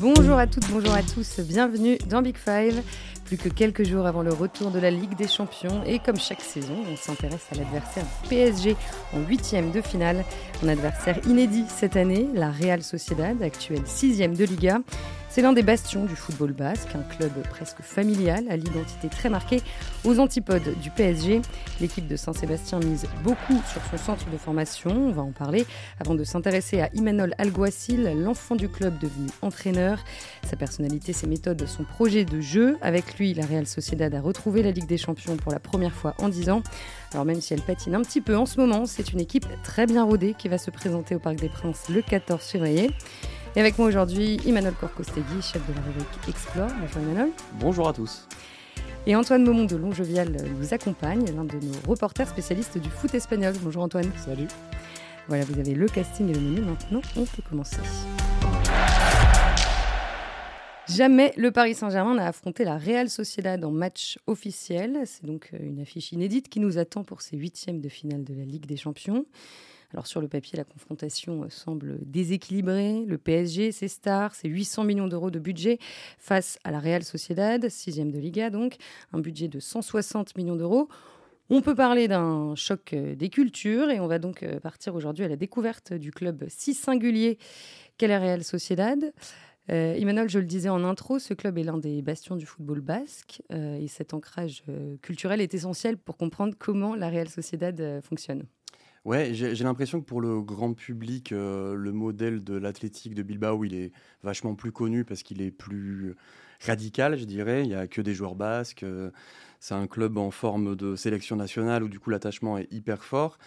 Bonjour à toutes, bonjour à tous, bienvenue dans Big Five. Plus que quelques jours avant le retour de la Ligue des Champions et comme chaque saison, on s'intéresse à l'adversaire PSG en huitième de finale. Un adversaire inédit cette année, la Real Sociedad, actuelle sixième de Liga. C'est l'un des bastions du football basque, un club presque familial à l'identité très marquée, aux antipodes du PSG. L'équipe de Saint-Sébastien mise beaucoup sur son centre de formation, on va en parler, avant de s'intéresser à Imanol Alguacil, l'enfant du club devenu entraîneur. Sa personnalité, ses méthodes, son projet de jeu. Avec lui, la Real Sociedad a retrouvé la Ligue des Champions pour la première fois en 10 ans. Alors même si elle patine un petit peu en ce moment, c'est une équipe très bien rodée qui va se présenter au Parc des Princes le 14 février. Et avec moi aujourd'hui, Emmanuel Corcostegui, chef de la rubrique Explore. Bonjour Emmanuel. Bonjour à tous. Et Antoine Momon de Longevial nous accompagne, l'un de nos reporters spécialistes du foot espagnol. Bonjour Antoine. Salut. Voilà, vous avez le casting et le menu. Maintenant, on peut commencer. Jamais le Paris Saint-Germain n'a affronté la Real Sociedad en match officiel. C'est donc une affiche inédite qui nous attend pour ces huitièmes de finale de la Ligue des Champions. Alors sur le papier, la confrontation euh, semble déséquilibrée. Le PSG, ses stars, ses 800 millions d'euros de budget face à la Real Sociedad, sixième de Liga donc, un budget de 160 millions d'euros. On peut parler d'un choc euh, des cultures et on va donc euh, partir aujourd'hui à la découverte du club si singulier qu'est la Real Sociedad. Euh, Emmanuel, je le disais en intro, ce club est l'un des bastions du football basque et cet ancrage culturel est essentiel pour comprendre comment la Real Sociedad fonctionne. Ouais, j'ai l'impression que pour le grand public, euh, le modèle de l'athlétique de Bilbao, il est vachement plus connu parce qu'il est plus radical, je dirais. Il n'y a que des joueurs basques. euh, c'est un club en forme de sélection nationale où du coup l'attachement est hyper fort.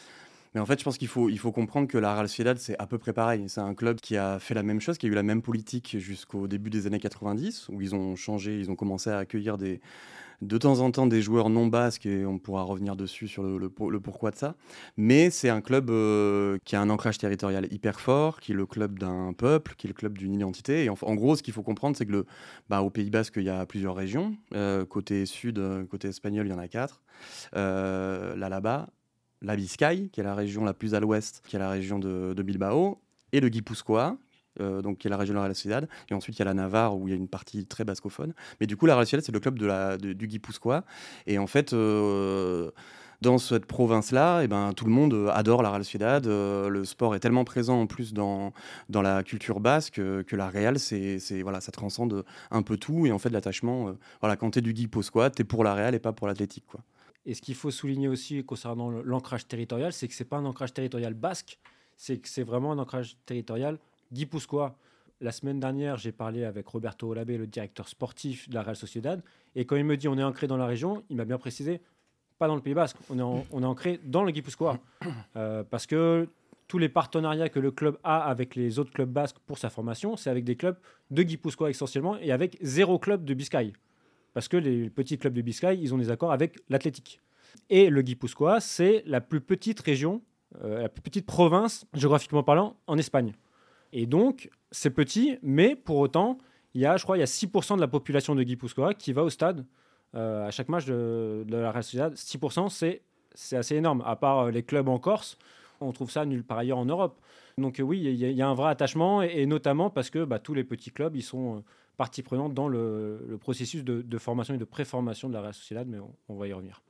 Mais en fait, je pense qu'il faut, il faut comprendre que la Real Sociedad, c'est à peu près pareil. C'est un club qui a fait la même chose, qui a eu la même politique jusqu'au début des années 90, où ils ont changé, ils ont commencé à accueillir des, de temps en temps des joueurs non basques, et on pourra revenir dessus sur le, le pour- le pourquoi de ça. Mais c'est un club euh, qui a un ancrage territorial hyper fort, qui est le club d'un peuple, qui est le club d'une identité. Et en, gros, ce qu'il faut comprendre, c'est que le, bah, au Pays Basque, il y a plusieurs régions. Euh, côté sud, euh, côté espagnol, il y en a quatre. Euh, là, là-bas, la Biscaye, qui est la région la plus à l'ouest, qui est la région de Bilbao, et le Guipuscoa, euh, donc qui est la région de la Real. Et ensuite, il y a la Navarre, où il y a une partie très bascophone. Mais du coup, la Real c'est le club de du Guipuscoa. Et en fait, euh, dans cette province-là, eh ben, tout le monde euh, adore la Real Sociedad. Euh, le sport est tellement présent en plus dans, dans la culture basque que la Real, c'est, voilà, ça transcende un peu tout. Et en fait, l'attachement, voilà, quand tu es du Guipuscoa, tu es pour la Real et pas pour l'athlétique. Et ce qu'il faut souligner aussi concernant l'ancrage territorial, c'est que c'est pas un ancrage territorial basque, c'est que c'est vraiment un ancrage territorial guipuscois. La semaine dernière, j'ai parlé avec Roberto Olabé, le directeur sportif de la Real Sociedad, et quand il me dit on est ancré dans la région, il m'a bien précisé pas dans le Pays Basque, on est, en- on est ancré dans le guipuscois, Euh, parce que tous les partenariats que le club a avec les autres clubs basques pour sa formation, c'est avec des clubs de guipuscois essentiellement et avec zéro club de Biscaye. Parce que les petits clubs de Biscaye, ils ont des accords avec l'Athletic. Et le Guipuscoa, c'est la plus petite région, euh, la plus petite province, géographiquement parlant, en Espagne. Et donc, c'est petit, mais pour autant, il y a, je crois, il y a 6% de la population de Guipuscoa qui va au stade euh, à chaque match de, la Real Sociedad. 6%, c'est, c'est assez énorme. À part euh, les clubs en Corse, on trouve ça nulle part ailleurs en Europe. Donc euh, oui, il y, a- un vrai attachement, et, notamment parce que bah, tous les petits clubs, ils sont partie prenante dans le, processus de, formation et de préformation de la Real Sociedad, mais on va y revenir.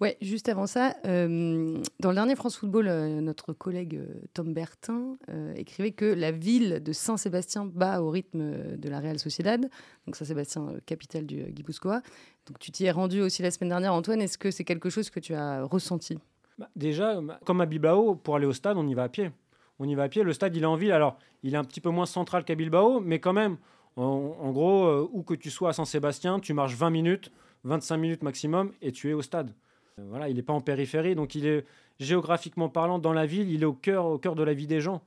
Ouais, juste avant ça, euh, dans le dernier France Football, euh, notre collègue euh, Tom Bertin écrivait que la ville de Saint-Sébastien bat au rythme de la Real Sociedad, donc Saint-Sébastien, capitale du Guipuscoa. Donc tu t'y es rendu aussi la semaine dernière, Antoine. Est-ce que c'est quelque chose que tu as ressenti? Bah, déjà, comme à Bilbao, pour aller au stade, on y va à pied. On y va à pied. Le stade, il est en ville. Alors, il est un petit peu moins central qu'à Bilbao, mais quand même, en, en gros, où que tu sois à Saint-Sébastien, tu marches 20 minutes, 25 minutes maximum, et tu es au stade. Euh, Voilà, il n'est pas en périphérie, donc il est géographiquement parlant dans la ville, il est au cœur, au cœur de la vie des gens.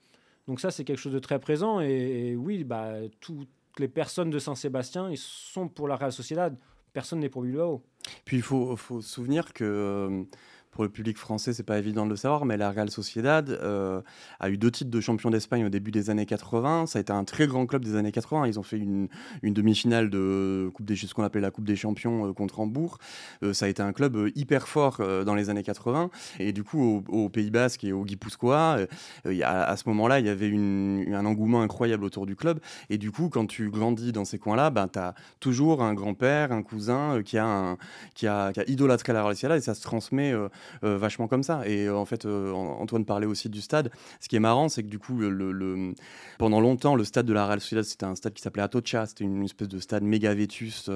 Donc ça, c'est quelque chose de très présent. Et, oui, bah, toutes les personnes de Saint-Sébastien, sont pour la Real Sociedad. Personne n'est pour Bilbao. Puis il faut, faut se souvenir que euh, pour le public français, c'est pas évident de le savoir, mais la Real Sociedad euh, a eu deux titres de champion d'Espagne au début des années 80. Ça a été un très grand club des années 80. Ils ont fait une, demi-finale de coupe ce qu'on appelait la Coupe des Champions euh, contre Hambourg. Euh, ça a été un club hyper fort dans les années 80. Et du coup, au, Pays Basque et au Guipuscoa, à ce moment-là, il y avait un engouement incroyable autour du club. Et du coup, quand tu grandis dans ces coins-là, ben, tu as toujours un grand-père, un cousin qui a, qui, a, qui a idolâtré la Real Sociedad et ça se transmet vachement comme ça. Et euh, en fait, euh, Antoine parlait aussi du stade. Ce qui est marrant, c'est que du coup, le, pendant longtemps, le stade de la Real Sociedad, c'était un stade qui s'appelait Atocha. C'était une espèce de stade méga vétus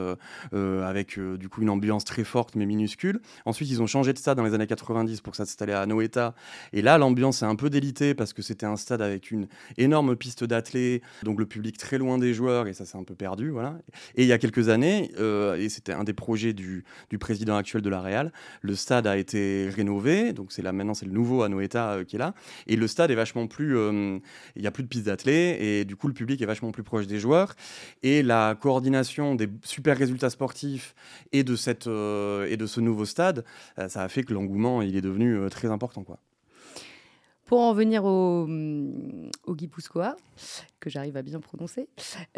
avec du coup une ambiance très forte mais minuscule. Ensuite, ils ont changé de stade dans les années 90 pour s'installer à Noeta. Et là, l'ambiance est un peu délitée parce que c'était un stade avec une énorme piste d'athlètes, donc le public très loin des joueurs et ça s'est un peu perdu. Voilà. Et il y a quelques années, et c'était un des projets du, du président actuel de la Real, le stade a été rénové, donc c'est là maintenant c'est le nouveau Anoeta euh, qui est là, et le stade est vachement plus, euh, il y a plus de pistes d'athlètes et du coup le public est vachement plus proche des joueurs. Et la coordination des super résultats sportifs et de cette euh, et de ce nouveau stade, ça a fait que l'engouement il est devenu très important quoi. Pour en venir au, au Guipuscoa, que j'arrive à bien prononcer,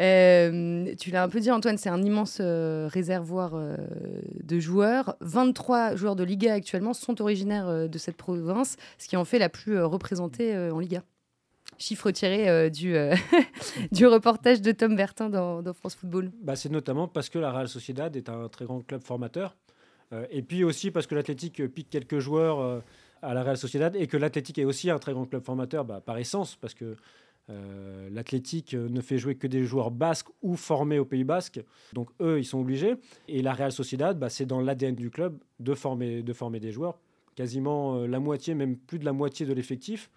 euh, tu l'as un peu dit, Antoine, c'est un immense euh, réservoir euh, de joueurs. 23 joueurs de Liga actuellement sont originaires de cette province, ce qui en fait la plus représentée en Liga. Chiffre tiré du, du reportage de Tom Bertin dans, France Football. Bah, c'est notamment parce que la Real Sociedad est un très grand club formateur. et puis aussi parce que l'Athletic pique quelques joueurs à la Real Sociedad et que l'Athletic est aussi un très grand club formateur bah, par essence parce que euh, l'Athletic ne fait jouer que des joueurs basques ou formés au Pays Basque, donc eux ils sont obligés. Et la Real Sociedad, bah, c'est dans l'ADN du club de former, de former des joueurs. Quasiment euh, la moitié, même plus de la moitié de l'effectif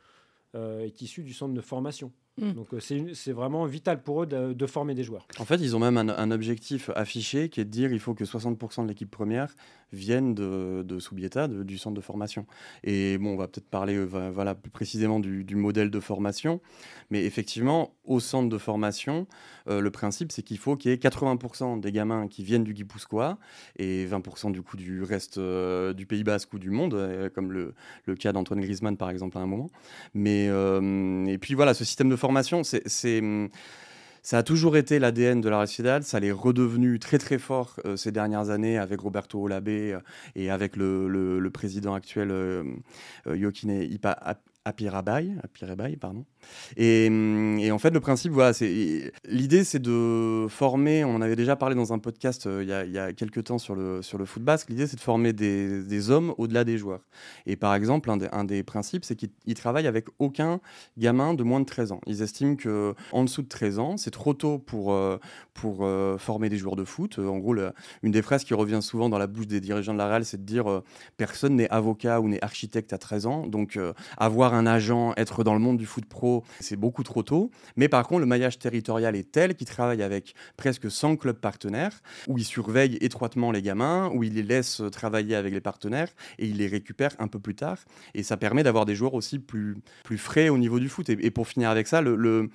euh, est issu du centre de formation. Mm. Donc c'est vraiment vital pour eux de, former des joueurs. En fait, ils ont même un, un, objectif affiché qui est de dire il faut que 60% de l'équipe première viennent de, de Subieta, du centre de formation. Et bon, on va peut-être parler euh, voilà, plus précisément du, modèle de formation. Mais effectivement, au centre de formation, euh, le principe, c'est qu'il faut qu'il y ait 80% des gamins qui viennent du Guipuscoa et 20% du coup du reste euh, du Pays Basque ou du monde, comme le, le cas d'Antoine Griezmann par exemple à un moment. Mais, et puis voilà, ce système de formation, c'est ça a toujours été l'ADN de la Sociedad, ça l'est redevenu très très fort euh, ces dernières années avec Roberto Olabé euh, et avec le, président actuel euh, Yokine Ipa Apirabai, Apirabai pardon. Et, et, en fait, le principe, voilà, c'est l'idée, c'est de former. On en avait déjà parlé dans un podcast euh, il, y a, il, quelques temps sur le sur le foot basque. L'idée, c'est de former des, des hommes au-delà des joueurs. Et par exemple, un des, un des principes, c'est qu'ils travaillent avec aucun gamin de moins de 13 ans. Ils estiment que en dessous de 13 ans, c'est trop tôt pour euh, pour euh, former des joueurs de foot. En gros, une des phrases qui revient souvent dans la bouche des dirigeants de la Real, c'est de dire personne n'est avocat ou n'est architecte à 13 ans. Donc, avoir un agent, être dans le monde du foot pro c'est beaucoup trop tôt. Mais par contre, le maillage territorial est tel qu'il travaille avec presque 100 clubs partenaires, où il surveille étroitement les gamins, où il les laisse travailler avec les partenaires et il les récupère un peu plus tard. Et ça permet d'avoir des joueurs aussi plus, plus frais au niveau du foot. Et, pour finir avec ça, le,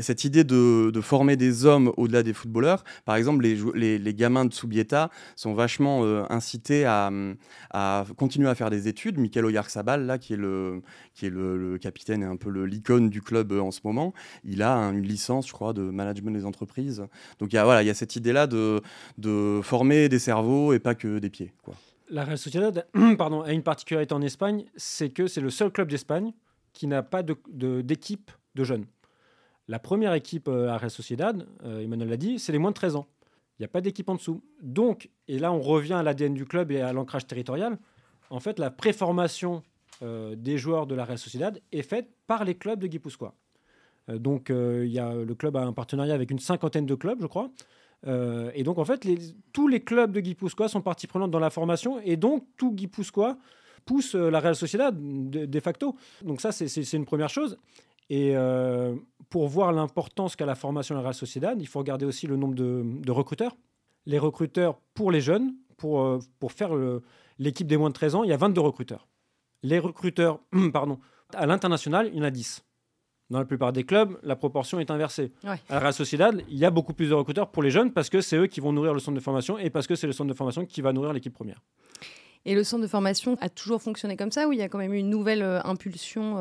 cette idée de, former des hommes au-delà des footballeurs, par exemple, les, les, gamins de Subieta sont vachement euh, incités à, à, continuer à faire des études. Michael Oyarzabal, là, qui est le, qui est le, capitaine et un peu l'icône du club euh, en ce moment, il a une licence, je crois, de management des entreprises. Donc il y a, voilà, il y a cette idée-là de, de former des cerveaux et pas que des pieds. Quoi. La Real Sociedad pardon, a une particularité en Espagne, c'est que c'est le seul club d'Espagne qui n'a pas d'équipe de, de, jeunes. La première équipe euh, à Real Sociedad, euh, Emmanuel l'a dit, c'est les moins de 13 ans. Il n'y a pas d'équipe en dessous. Donc, et là on revient à l'ADN du club et à l'ancrage territorial, en fait la préformation des joueurs de la Real Sociedad est faite par les clubs de Guipuscoa. Euh, donc, euh, il y a, le club a un partenariat avec une cinquantaine de clubs, je crois. et donc, en fait, tous les clubs de Guipuscoa sont partie prenante dans la formation. Et donc, tout Guipuscoa pousse la Real Sociedad de, facto. Donc, ça, c'est une première chose. Et pour voir l'importance qu'a la formation de la Real Sociedad, il faut regarder aussi le nombre de, recruteurs. Les recruteurs pour les jeunes, pour, pour faire l'équipe des moins de 13 ans, il y a 22 recruteurs. Les recruteurs, pardon, à l'international, il y en a 10. Dans la plupart des clubs, la proportion est inversée. À la Real Sociedad, il y a beaucoup plus de recruteurs pour les jeunes parce que c'est eux qui vont nourrir le centre de formation et parce que c'est le centre de formation qui va nourrir l'équipe première. Et le centre de formation a toujours fonctionné comme ça ou il y a quand même eu une nouvelle impulsion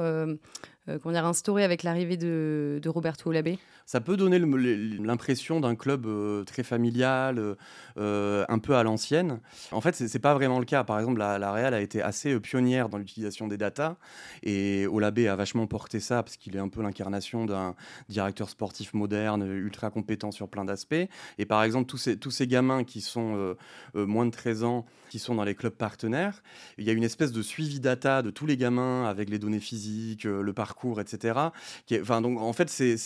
qu'on a instaurée avec l'arrivée de, Roberto Olabé ça peut donner l'impression d'un club euh, très familial, euh, euh, un peu à l'ancienne. En fait, ce n'est pas vraiment le cas. Par exemple, la, Real a été assez pionnière dans l'utilisation des datas et Olabé a vachement porté ça parce qu'il est un peu l'incarnation d'un directeur sportif moderne, ultra compétent sur plein d'aspects. Et par exemple, tous ces gamins qui sont moins de 13 ans, qui sont dans les clubs partenaires, il y a une espèce de suivi data de tous les gamins avec les données physiques, le parcours, etc. Qui enfin, donc, en fait, c'est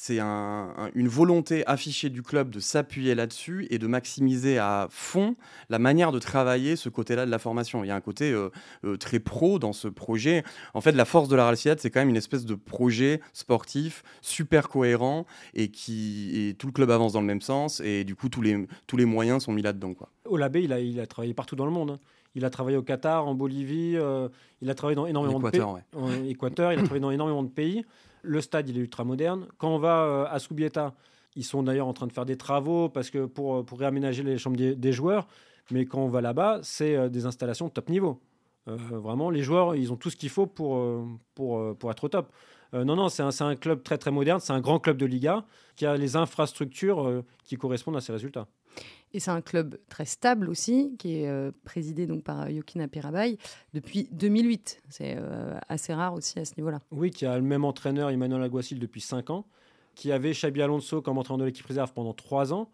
c'est une volonté affichée du club de s'appuyer là-dessus et de maximiser à fond la manière de travailler ce côté-là de la formation. Il y a un côté euh, euh, très pro dans ce projet. En fait, la force de la Real c'est quand même une espèce de projet sportif super cohérent et qui tout le club avance dans le même sens et du coup tous les, moyens sont mis là-dedans. Olabé, il a, il a travaillé partout dans le monde. Il a travaillé au Qatar, en Bolivie, euh, il a travaillé dans énormément de pays. En Équateur, il a travaillé dans énormément de pays. Le stade, il est ultra moderne. Quand on va euh, à Subieta, ils sont d'ailleurs en train de faire des travaux parce que pour, euh, pour réaménager les chambres des, joueurs. Mais quand on va là-bas, c'est des installations top niveau. vraiment, les joueurs, ils ont tout ce qu'il faut pour, pour, pour être au top. non, non, c'est un, un, club très très moderne, c'est un grand club de Liga qui a les infrastructures qui correspondent à ces résultats. Et c'est un club très stable aussi, qui est présidé donc par Yokina Pirabay depuis 2008. C'est assez rare aussi à ce niveau-là. Oui, qui a le même entraîneur, Emmanuel Aguasil, depuis 5 ans, qui avait Xabi Alonso comme entraîneur de l'équipe réserve pendant 3 ans,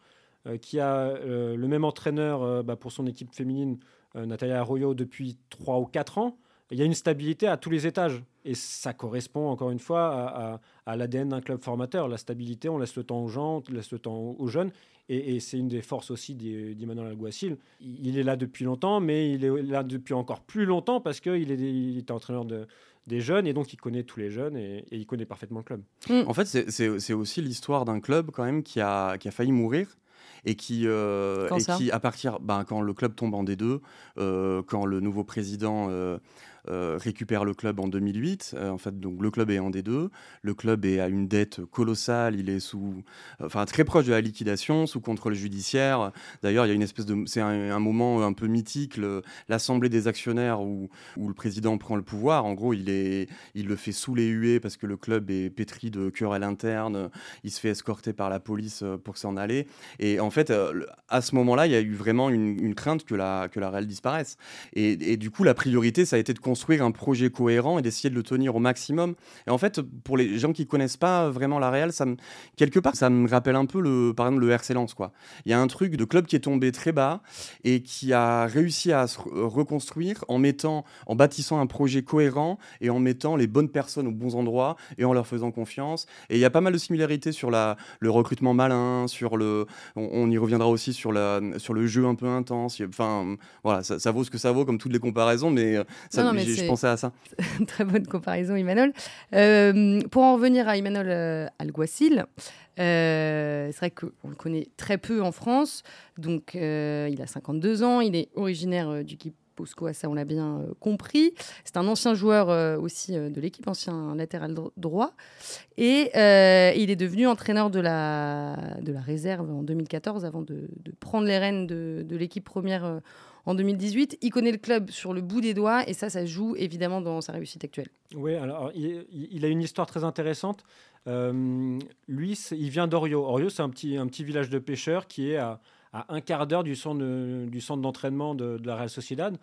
qui a le même entraîneur bah, pour son équipe féminine, Natalia Arroyo, depuis 3 ou 4 ans. Il y a une stabilité à tous les étages. Et ça correspond encore une fois à, l'ADN d'un club formateur. La stabilité, on laisse le temps aux gens, on laisse le temps aux jeunes. Et, c'est une des forces aussi d'Emmanuel Alguacil. Il est là depuis longtemps, mais il est là depuis encore plus longtemps parce qu'il est, il est entraîneur de, des jeunes et donc il connaît tous les jeunes et, il connaît parfaitement le club. Mm. En fait, c'est aussi l'histoire d'un club quand même qui a, qui a failli mourir et qui, euh, et qui à partir, ben, quand le club tombe en D2, euh, quand le nouveau président euh, euh, récupère le club en 2008. Euh, en fait, donc le club est en D2. Le club est à une dette colossale. Il est sous, enfin très proche de la liquidation, sous contrôle judiciaire. D'ailleurs, il y a une espèce de, c'est un, moment un peu mythique, l'assemblée des actionnaires où, où, le président prend le pouvoir. En gros, il est, il le fait sous les huées parce que le club est pétri de querelles internes. Il se fait escorter par la police euh, pour s'en aller. Et en fait, à ce moment-là, il y a eu vraiment une, crainte que la que la Real disparaisse. Et, et, du coup, la priorité, ça a été de construire un projet cohérent et d'essayer de le tenir au maximum. Et en fait, pour les gens qui connaissent pas vraiment la Real, ça me, quelque part, ça me rappelle un peu le, par exemple, le RC Lens, quoi. Il y a un truc de club qui est tombé très bas et qui a réussi à se reconstruire en mettant, en bâtissant un projet cohérent et en mettant les bonnes personnes aux bons endroits et en leur faisant confiance. Et il y a pas mal de similarités sur la, le recrutement malin, sur le, on, y reviendra aussi sur la, sur le jeu un peu intense. Enfin, voilà, ça, vaut ce que ça vaut comme toutes les comparaisons, mais ça, non, je pensais à ça. Très bonne comparaison, Emmanuel. Euh, pour en revenir à Emmanuel euh, Alguacil, euh, c'est vrai qu'on le connaît très peu en France. Donc, il a 52 ans, il est originaire du Bosco, ça on l'a bien compris. C'est un ancien joueur aussi de l'équipe, ancien latéral droit. Et il est devenu entraîneur de la, de la réserve en 2014 avant de, prendre les rênes de, de l'équipe première en 2018. Il connaît le club sur le bout des doigts et ça, ça joue évidemment dans sa réussite actuelle. Oui, alors il, a une histoire très intéressante. Euh, lui, il vient d'Orio. Orio, c'est un petit, un petit village de pêcheurs qui est à, un quart d'heure du centre, du centre d'entraînement de, la Real Sociedad.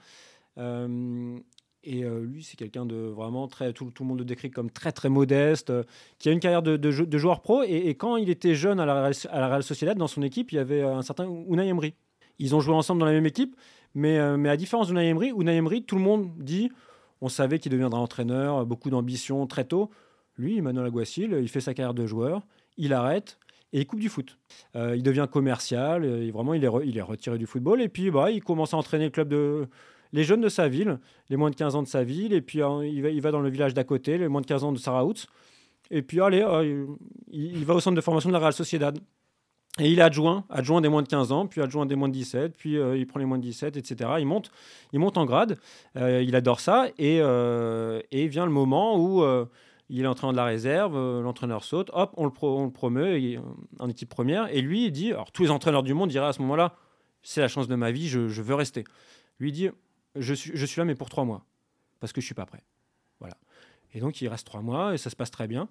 Euh, et euh, lui, c'est quelqu'un de vraiment très. Tout, le monde le décrit comme très, très modeste, qui a une carrière de, de, joueur pro. Et, quand il était jeune à la, à la Real Sociedad, dans son équipe, il y avait un certain Unai Emery. Ils ont joué ensemble dans la même équipe, mais, euh, mais à différence d'Unai Emery, Unai Emery, tout le monde dit on savait qu'il deviendra entraîneur, beaucoup d'ambition très tôt. Lui, Emmanuel Aguacil, il fait sa carrière de joueur, il arrête et il coupe du foot. Euh, il devient commercial, et vraiment il est, il est retiré du football et puis bah, il commence à entraîner le club de les jeunes de sa ville, les moins de 15 ans de sa ville, et puis il, va, dans le village d'à côté, les moins de 15 ans de Saraout. Et puis allez, euh, il, il, va au centre de formation de la Real Sociedad. Et il est adjoint, adjoint des moins de 15 ans, puis adjoint des moins de 17, puis euh, il prend les moins de 17, etc. Il monte, il monte en grade, euh, il adore ça, et, euh, et, vient le moment où il est entraîneur de la réserve, l'entraîneur saute, hop, on le, promeut en équipe première, et lui, il dit, alors tous les entraîneurs du monde diraient à ce moment-là, c'est la chance de ma vie, je, veux rester. lui dit je suis, je suis là, mais pour trois mois, parce que je suis pas prêt. Voilà. Et donc, il reste trois mois et ça se passe très bien.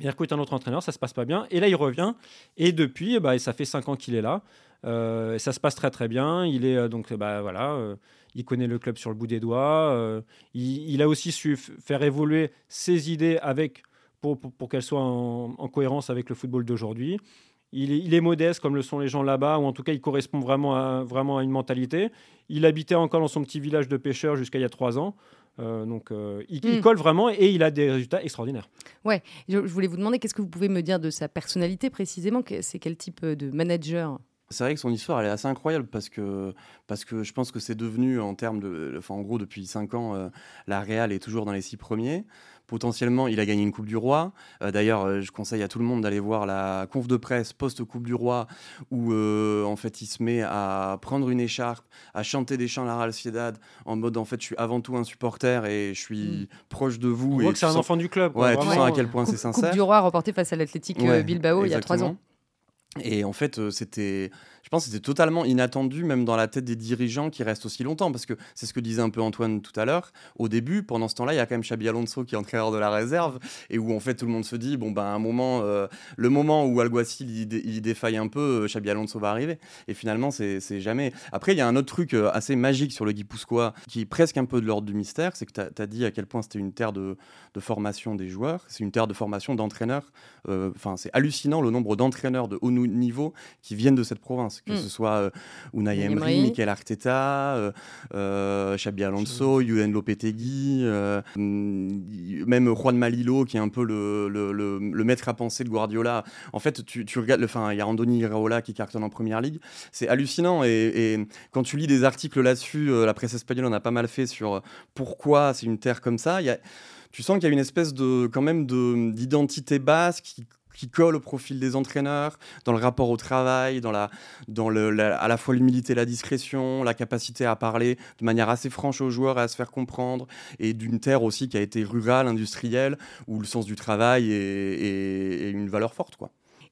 Il recrute un autre entraîneur, ça se passe pas bien. Et là, il revient. Et depuis, bah, ça fait cinq ans qu'il est là. Euh, ça se passe très très bien. Il est euh, donc bah voilà, euh, il connaît le club sur le bout des doigts. Il, a aussi su faire évoluer ses idées avec pour, qu'elles soient en, cohérence avec le football d'aujourd'hui. Il est, il est, modeste comme le sont les gens là-bas, ou en tout cas il correspond vraiment à, vraiment à une mentalité. Il habitait encore dans son petit village de pêcheurs jusqu'à il y a trois ans. Donc il, il, hmm. colle vraiment et il a des résultats extraordinaires. Ouais, je, je voulais vous demander qu'est-ce que vous pouvez me dire de sa personnalité précisément? C'est quel type de manager? C'est vrai que son histoire, elle est assez incroyable parce que, parce que je pense que c'est devenu, en termes de. Enfin, en gros, depuis 5 ans, euh, la Real est toujours dans les 6 premiers. Potentiellement, il a gagné une Coupe du Roi. Euh, d'ailleurs, euh, je conseille à tout le monde d'aller voir la conf de presse post-Coupe du Roi où, en fait, il se met à prendre une écharpe, à chanter des chants à la Real Sociedad en mode, en fait, je suis avant tout un supporter et je suis mm. proche de vous. On et voit que c'est un enfant du club. Ouais, tu sens à quel point c'est sincère. Coupe du Roi remportée face à l'Athletic Bilbao il y a 3 ans. Et en fait, c'était je pense c'était totalement inattendu, même dans la tête des dirigeants qui restent aussi longtemps, parce que c'est ce que disait un peu Antoine tout à l'heure. Au début, pendant ce temps-là, il y a quand même Xabi Alonso qui est entraîneur de la réserve, et où en fait tout le monde se dit, bon, ben, un moment, euh, le moment où Alguacil il, défaille un peu, euh, Xabi Alonso va arriver. Et finalement, c'est jamais. Après, il y a un autre truc euh, assez magique sur le Guipuscoa, qui est presque un peu de l'ordre du mystère, c'est que tu as, dit à quel point c'était une terre de, de, formation des joueurs, c'est une terre de formation d'entraîneurs. Enfin, c'est hallucinant le nombre d'entraîneurs de haut niveau qui viennent de cette province, que mm. ce soit Unai Emery, Mikel Arteta, euh, euh, Xabi Alonso, Julen Lopetegui, euh, mm, même Juan Malilo qui est un peu le, le, le, maître à penser de Guardiola. En fait, tu, tu regardes, enfin, il y a Andoni Iraola qui cartonne en première ligue. C'est hallucinant et, quand tu lis des articles là-dessus, la presse espagnole en a pas mal fait sur pourquoi c'est une terre comme ça. Y a, tu sens qu'il y a une espèce de quand même d'identité basque qui qui colle au profil des entraîneurs, dans le rapport au travail, dans, la, dans le, à la fois l'humilité, la discrétion, la capacité à parler de manière assez franche aux joueurs et à se faire comprendre, et d'une terre aussi qui a été rurale, industrielle, où le sens du travail est, une valeur forte.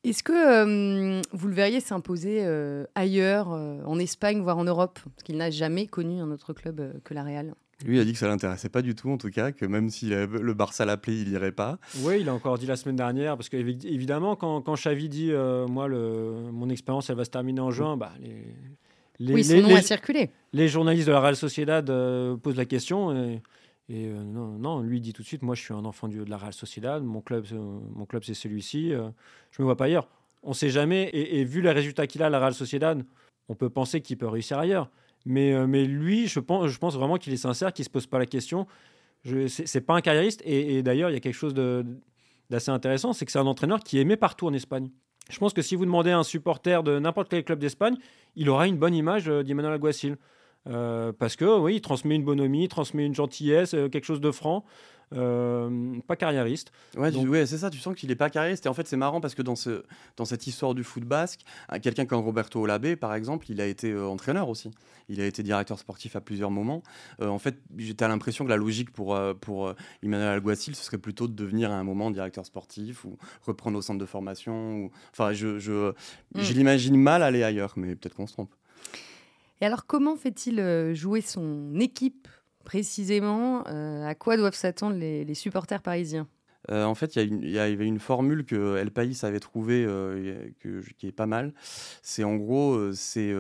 Est-ce que euh, vous le verriez s'imposer euh, ailleurs, euh, en Espagne, voire en Europe? Parce qu'il n'a jamais connu un autre club que la Real. Lui a dit que ça l'intéressait pas du tout, en tout cas, que même si le Barça l'appelait, il irait pas. Oui, il a encore dit la semaine dernière, parce qu'évidemment, quand, quand Xavi dit, euh, moi, le, mon expérience, elle va se terminer en juin, bah, les, les, oui, son nom a circulé. Les journalistes de la Real Sociedad euh, posent la question. Et, euh, non, non, lui dit tout de suite, moi, je suis un enfant de la Real Sociedad, mon club, mon club c'est celui-ci, je me vois pas ailleurs. On ne sait jamais, et, et vu les résultats qu'il a, la Real Sociedad, on peut penser qu'il peut réussir ailleurs. Mais, euh, mais lui, je pense, vraiment qu'il est sincère, qu'il ne se pose pas la question. Ce n'est pas un carriériste. Et, d'ailleurs, il y a quelque chose d'assez intéressant, c'est que c'est un entraîneur qui est aimé partout en Espagne. Je pense que si vous demandez à un supporter de n'importe quel club d'Espagne, il aura une bonne image euh, d'Emmanuel Alguacil. Euh, parce que oui, il transmet une bonhomie, transmet une gentillesse, quelque chose de franc. Euh, pas carriériste. Ouais, c'est ça, tu sens qu'il n'est pas carriériste. Et en fait, c'est marrant parce que dans, ce, dans cette histoire du foot basque, euh, quelqu'un comme Roberto Olabé, par exemple, il a été euh, entraîneur aussi. Il a été directeur sportif à plusieurs moments. en fait, j'étais à l'impression que la logique pour, pour Emmanuel Alguacil, ce serait plutôt de devenir à un moment directeur sportif ou reprendre au centre de formation. Ou... Enfin, je, je, mm. je l'imagine mal aller ailleurs, mais peut-être qu'on se trompe. Et alors, comment fait-il jouer son équipe précisément, euh, à quoi doivent s'attendre les, supporters parisiens? Euh, en fait, il y, avait une formule que El País avait trouvée euh, qui est pas mal. C'est en gros, c'est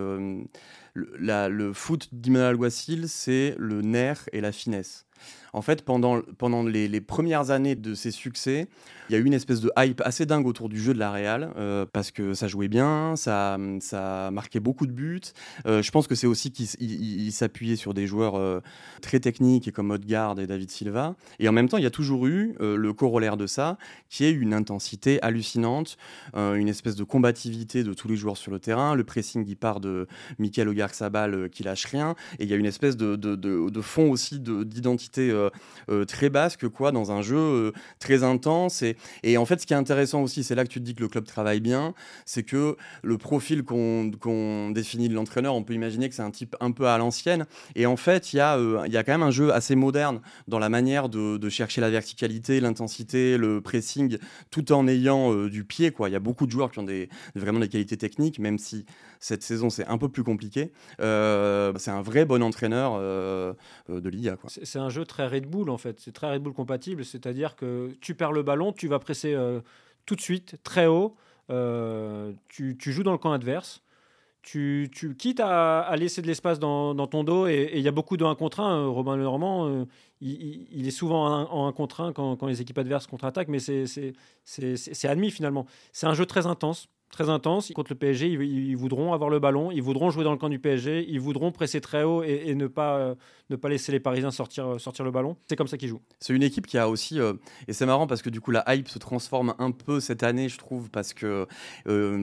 le, le, foot d'Immanuel Alguacil, c'est le nerf et la finesse. En fait, pendant, pendant les, premières années de ses succès, il y a eu une espèce de hype assez dingue autour du jeu de la Real, euh, parce que ça jouait bien, ça, ça marquait beaucoup de buts. Euh, je pense que c'est aussi qu'il s'appuyait sur des joueurs euh, très techniques comme Odegaard et David Silva. Et en même temps, il y a toujours eu le corollaire de ça, qui est une intensité hallucinante, une espèce de combativité de tous les joueurs sur le terrain. Le pressing, il part de Michael Oyarzabal qui lâche rien. Et il y a une espèce de, fond aussi d'identité intensité très basque, quoi, dans un jeu très intense. Et, en fait, ce qui est intéressant aussi, c'est là que tu te dis que le club travaille bien, c'est que le profil qu'on définit de l'entraîneur, on peut imaginer que c'est un type un peu à l'ancienne. Et en fait, il y, a, quand même un jeu assez moderne dans la manière de, chercher la verticalité, l'intensité, le pressing, tout en ayant du pied. Quoi. Il y a beaucoup de joueurs qui ont vraiment des qualités techniques, même si cette saison c'est un peu plus compliqué. Euh, c'est un vrai bon entraîneur euh, de l'IA. C'est un jeu très Red Bull en fait, c'est très Red Bull compatible, c'est-à-dire que tu perds le ballon, tu vas presser euh, tout de suite, très haut, tu, joues dans le camp adverse. Tu, quittes à, laisser de l'espace dans, ton dos et il y a beaucoup de 1 contre 1. Robin Lenormand, il, il, est souvent en 1 contre 1 quand, quand les équipes adverses contre-attaquent, mais c'est admis finalement. C'est un jeu très intense très intense. Contre le PSG, ils, voudront avoir le ballon, ils voudront jouer dans le camp du PSG, ils voudront presser très haut et, ne, pas, euh, ne pas laisser les Parisiens sortir, euh, sortir le ballon. C'est comme ça qu'ils jouent. C'est une équipe qui a aussi, euh, et c'est marrant parce que du coup la hype se transforme un peu cette année, je trouve, parce que,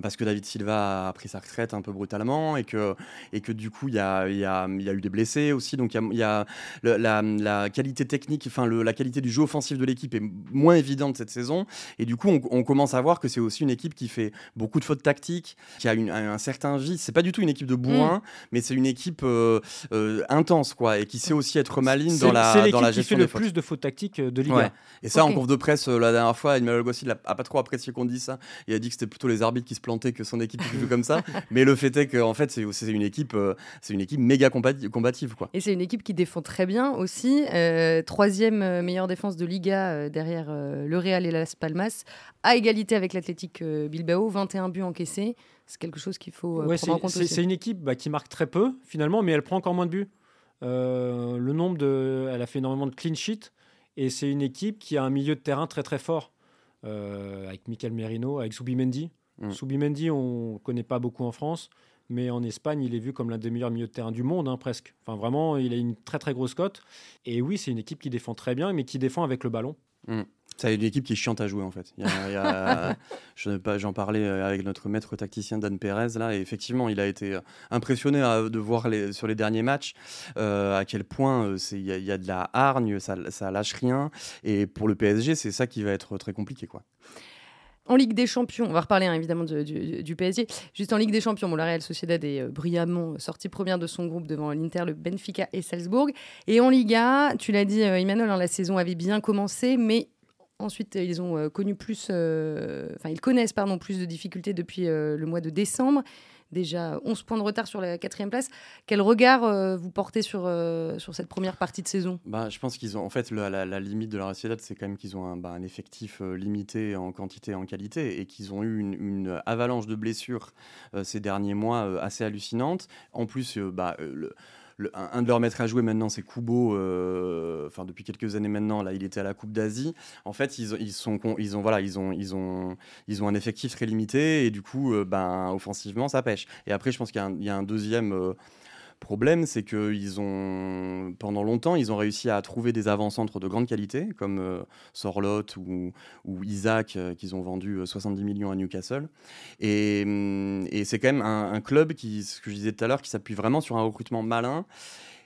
parce que David Silva a pris sa retraite un peu brutalement et que, et que du coup il y a, y, a, y a, eu des blessés aussi. Donc il y a, la, qualité technique, enfin la qualité du jeu offensif de l'équipe est moins évidente cette saison. Et du coup on, on commence à voir que c'est aussi une équipe qui fait beaucoup de fautes tactiques, qui a un, certain vice. C'est pas du tout une équipe de bourrin, mm. mais c'est une équipe euh, euh, intense, quoi, et qui sait aussi être maligne dans la, dans la gestion qui fait le plus de fautes tactiques euh, de Liga. Et ça, en conf de presse, la dernière fois, Emmanuel Gossi a, pas trop apprécié qu'on dise ça. Il a dit que c'était plutôt les arbitres qui se plantaient que son équipe comme ça. Mais le fait est qu'en fait, c'est une équipe, c'est une équipe méga combative, quoi. Et c'est une équipe qui défend très bien aussi. troisième meilleure défense de Liga derrière le Real et Las Palmas, à égalité avec l'Athletic Bilbao, 21 buts encaissés c'est quelque chose qu'il faut euh, prendre en compte. C'est une équipe bah, qui marque très peu finalement, mais elle prend encore moins de buts. Euh, le nombre de, elle a fait énormément de clean sheet et c'est une équipe qui a un milieu de terrain très très fort euh, avec Michael Merino, avec Subimendi. Mm. Subimendi, on ne connaît pas beaucoup en France, mais en Espagne, il est vu comme l'un des meilleurs milieux de terrain du monde, hein, presque. Enfin, vraiment, il a une très très grosse cote. Et oui, c'est une équipe qui défend très bien, mais qui défend avec le ballon. Mm. C'est une équipe qui est chiante à jouer en fait. J'en parlais avec notre maître tacticien Dan Perez là, et effectivement, il a été impressionné euh, de voir les, sur les derniers matchs euh, à quel point euh, il y, y, a de la hargne, ça, ça lâche rien. Et pour le PSG, c'est ça qui va être très compliqué quoi. En Ligue des Champions, on va reparler hein, évidemment du, PSG. Juste en Ligue des Champions, bon, la Real Sociedad est brillamment sortie première de son groupe devant l'Inter, le Benfica et Salzbourg. Et en Liga, tu l'as dit, Emmanuel, hein, la saison avait bien commencé, mais Ensuite, ils ont euh, connu plus, euh, enfin, ils connaissent pardon, plus de difficultés depuis euh, le mois de décembre. Déjà 11 points de retard sur la quatrième place. Quel regard vous portez sur, sur cette première partie de saison? Bah, Je pense qu'ils ont, en fait, la, limite de la Sociedad, c'est quand même qu'ils ont un, bah, effectif limité en quantité et en qualité et qu'ils ont eu une, avalanche de blessures ces derniers mois assez hallucinante. En plus, bah, le un, de leurs maîtres à jouer maintenant, c'est Kubo. Euh, enfin, depuis quelques années maintenant, là, il était à la Coupe d'Asie. En fait, ils, ils, sont, ils ont, voilà, ils ont, ils ont, ils ont un effectif très limité et du coup, euh, ben, offensivement, ça pêche. Et après, je pense qu'il y, a un deuxième euh, problème, c'est qu'ils ont, pendant longtemps, ils ont réussi à trouver des avant-centres de grande qualité, comme euh, ou, Isaac, qu'ils ont vendu 70 euh, millions à Newcastle. Et, hum, et c'est quand même un, un, club qui, ce que je disais tout à l'heure, qui s'appuie vraiment sur un recrutement malin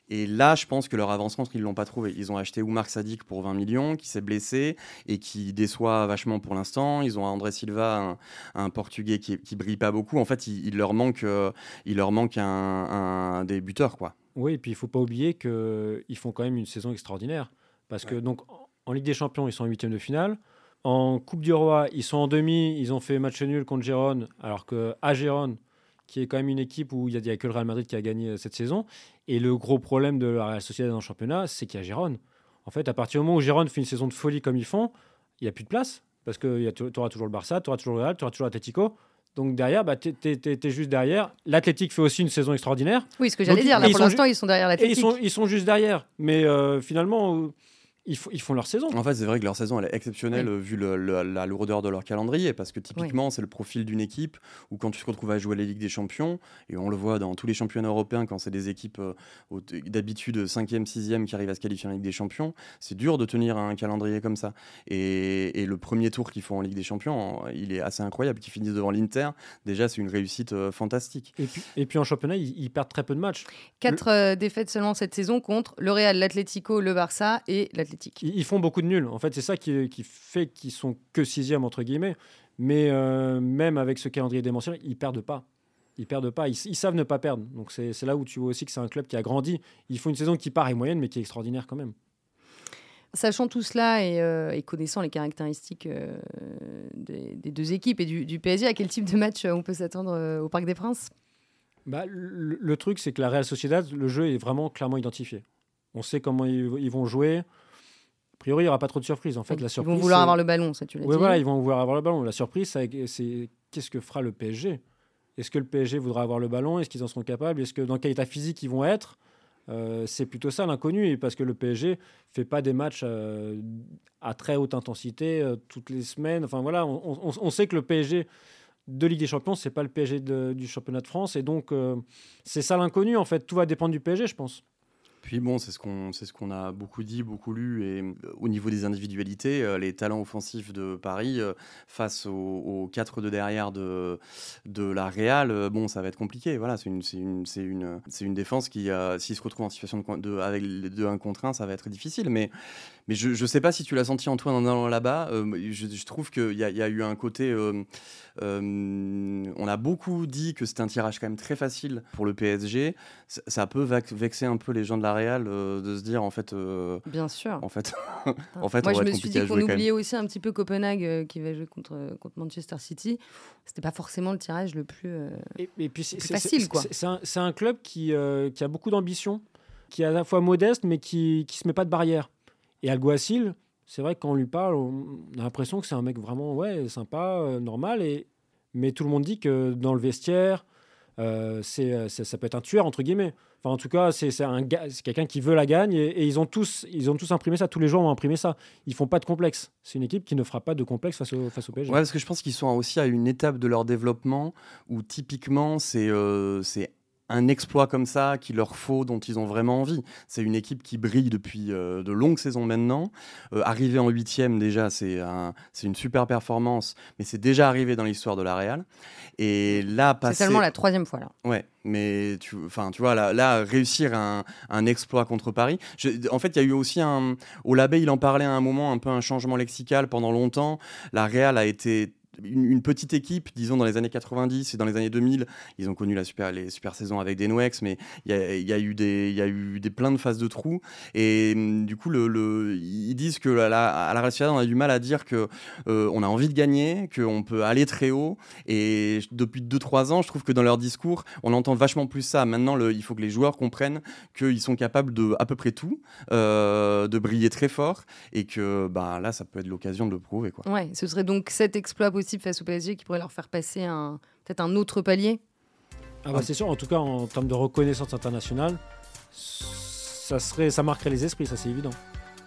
et là, je pense que leur avancement, ils ne l'ont pas trouvé. Ils ont acheté Oumar Sadik pour 20 millions, qui s'est blessé et qui déçoit vachement pour l'instant. Ils ont André Silva, un, Portugais qui, qui brille pas beaucoup. En fait, il, leur manque, euh, il leur manque un, un, des buteurs, quoi. Oui, et puis il faut pas oublier qu'ils font quand même une saison extraordinaire. Parce que donc en Ligue des Champions, ils sont en huitième de finale. En Coupe du Roi, ils sont en demi. Ils ont fait match nul contre Gérone, alors que à Gérone, qui est quand même une équipe où il n'y a, que le Real Madrid qui a gagné euh, cette saison. Et le gros problème de la Real Sociedad dans le championnat, c'est qu'il y a Gérone. En fait, à partir du moment où Gérone fait une saison de folie comme ils font, il n'y a plus de place. Parce que tu auras toujours le Barça, tu auras toujours le Real, tu auras toujours l'Atletico. Donc derrière, bah, tu es, juste derrière. L'Athletic fait aussi une saison extraordinaire. Oui, ce que j'allais dire. Là, pour l'instant, ils sont derrière l'Athletic. Ils sont, ils sont juste derrière. Mais euh, finalement, ils, ils, font leur saison. En fait, c'est vrai que leur saison elle est exceptionnelle vu le, la lourdeur de leur calendrier, parce que typiquement, c'est le profil d'une équipe où quand tu te retrouves à jouer les Ligues des Champions, et on le voit dans tous les championnats européens, quand c'est des équipes euh, d'habitude 5e, 6e qui arrivent à se qualifier en Ligue des Champions, c'est dur de tenir un calendrier comme ça. Et, et le premier tour qu'ils font en Ligue des Champions, il est assez incroyable, qu'ils finissent devant l'Inter. Déjà, c'est une réussite euh, fantastique. Et puis, et puis en championnat, ils, perdent très peu de matchs. Quatre euh, défaites seulement cette saison contre le Real, l'Atlético, le Barça et Ils, font beaucoup de nuls. En fait, c'est ça qui, qui fait qu'ils sont que sixième entre guillemets. Mais euh, même avec ce calendrier démentiel, ils perdent pas. Ils perdent pas. Ils, savent ne pas perdre. Donc c'est là où tu vois aussi que c'est un club qui a grandi. Ils font une saison qui paraît moyenne, mais qui est extraordinaire quand même. Sachant tout cela et, euh, connaissant les caractéristiques euh, des, deux équipes et du, PSG, à quel type de match on peut s'attendre au Parc des Princes? Bah, le, truc, c'est que la Real Sociedad, le jeu est vraiment clairement identifié. On sait comment ils vont jouer priori, il n'y aura pas trop de surprises. En fait, la surprise, ils vont vouloir avoir le ballon, ça tu l'as oui, voilà, ils vont vouloir avoir le ballon. La surprise, c'est qu'est-ce que fera le PSG Est-ce que le PSG voudra avoir le ballon? Est-ce qu'ils en seront capables? Est-ce que dans quel état physique ils vont être? Euh, c'est plutôt ça l'inconnu, parce que le PSG fait pas des matchs euh, à très haute intensité euh, toutes les semaines. Enfin voilà, on, sait que le PSG de Ligue des Champions, c'est pas le PSG du championnat de France, et donc c'est ça l'inconnu en fait. Tout va dépendre du PSG, je pense. Puis bon, c'est ce qu'on c'est ce qu'on a beaucoup dit, beaucoup lu, et euh, au niveau des individualités, euh, les talents offensifs de Paris euh, face aux, quatre de derrière de de la Real, bon, ça va être compliqué. Voilà, c'est une c'est une c'est une une défense qui, s'il se retrouve en situation de, de avec deux 1 contre 1, ça va être difficile. Mais mais je ne sais pas si tu l'as senti Antoine en allant là-bas. Je, trouve qu'il y, y a eu un côté. on a beaucoup dit que c'était un tirage quand même très facile pour le PSG. Ça, ça peut vexer un peu les gens de la Euh, de se dire en fait. Euh, Bien sûr. En fait, en fait, moi je me suis dit qu'on oubliait aussi un petit peu Copenhague euh, qui va jouer contre contre Manchester City. C'était pas forcément le tirage le plus. et, puis c'est facile quoi. C'est un, un, club qui qui a beaucoup d'ambition, qui est à la fois modeste mais qui qui se met pas de barrière. Et Alguacil, c'est vrai que quand on lui parle, on a l'impression que c'est un mec vraiment ouais sympa, normal et mais tout le monde dit que dans le vestiaire, c'est ça peut être un tueur entre guillemets en tout cas, c'est quelqu'un qui veut la gagne et, ils, ont tous, ils ont tous imprimé ça. Tous les joueurs ont imprimé ça. Ils font pas de complexe. C'est une équipe qui ne fera pas de complexe face au, face au PSG. Ouais, parce que je pense qu'ils sont aussi à une étape de leur développement où typiquement c'est euh, un exploit comme ça qu'il leur faut, dont ils ont vraiment envie. C'est une équipe qui brille depuis euh, de longues saisons maintenant. Euh, arriver en huitième, déjà, c'est un, une super performance, mais c'est déjà arrivé dans l'histoire de la Real. Et là, C'est seulement la troisième fois, là. Ouais, mais tu, enfin, tu vois, là, là réussir un, un, exploit contre Paris. en fait, il y a eu aussi un. Au Labé, il en parlait à un moment, un peu un changement lexical pendant longtemps. La Real a été une, petite équipe, disons dans les années 90 et dans les années 2000, ils ont connu la super, les super saisons avec des Noex, mais il y a, eu des, y a eu des plein de phases de trous. Et hum, du coup, le, ils disent que à la, à la on a du mal à dire que euh, on a envie de gagner, qu'on peut aller très haut. Et depuis 2-3 ans, je trouve que dans leur discours, on entend vachement plus ça. Maintenant, il faut que les joueurs comprennent qu'ils sont capables de à peu près tout, euh, de briller très fort, et que bah, là, ça peut être l'occasion de le prouver. Quoi. Ouais, ce serait donc cet exploit possible face au PSG qui pourrait leur faire passer un, peut-être un autre palier ah bah c'est sûr, en tout cas en termes de reconnaissance internationale, ça, serait, ça marquerait les esprits, ça c'est évident.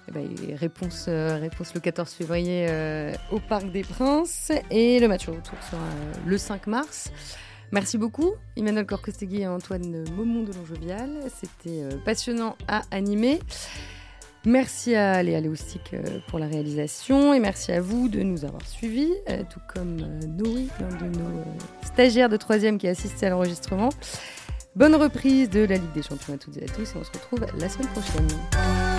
Eh ben, réponse, euh, réponse le 14 février euh, au Parc des Princes et le match retour sera euh, le 5 mars. Merci beaucoup, Emmanuel Corcostegui et Antoine Maumont de Longevial. C'était passionnant à animer. Merci à Léa Léoustic euh, pour la réalisation et merci à vous de nous avoir suivis, euh, tout comme euh, Noé, l'un de nos stagiaires de troisième qui a assisté à l'enregistrement. Bonne reprise de la Ligue des Champions à toutes et à tous et on se retrouve la semaine prochaine.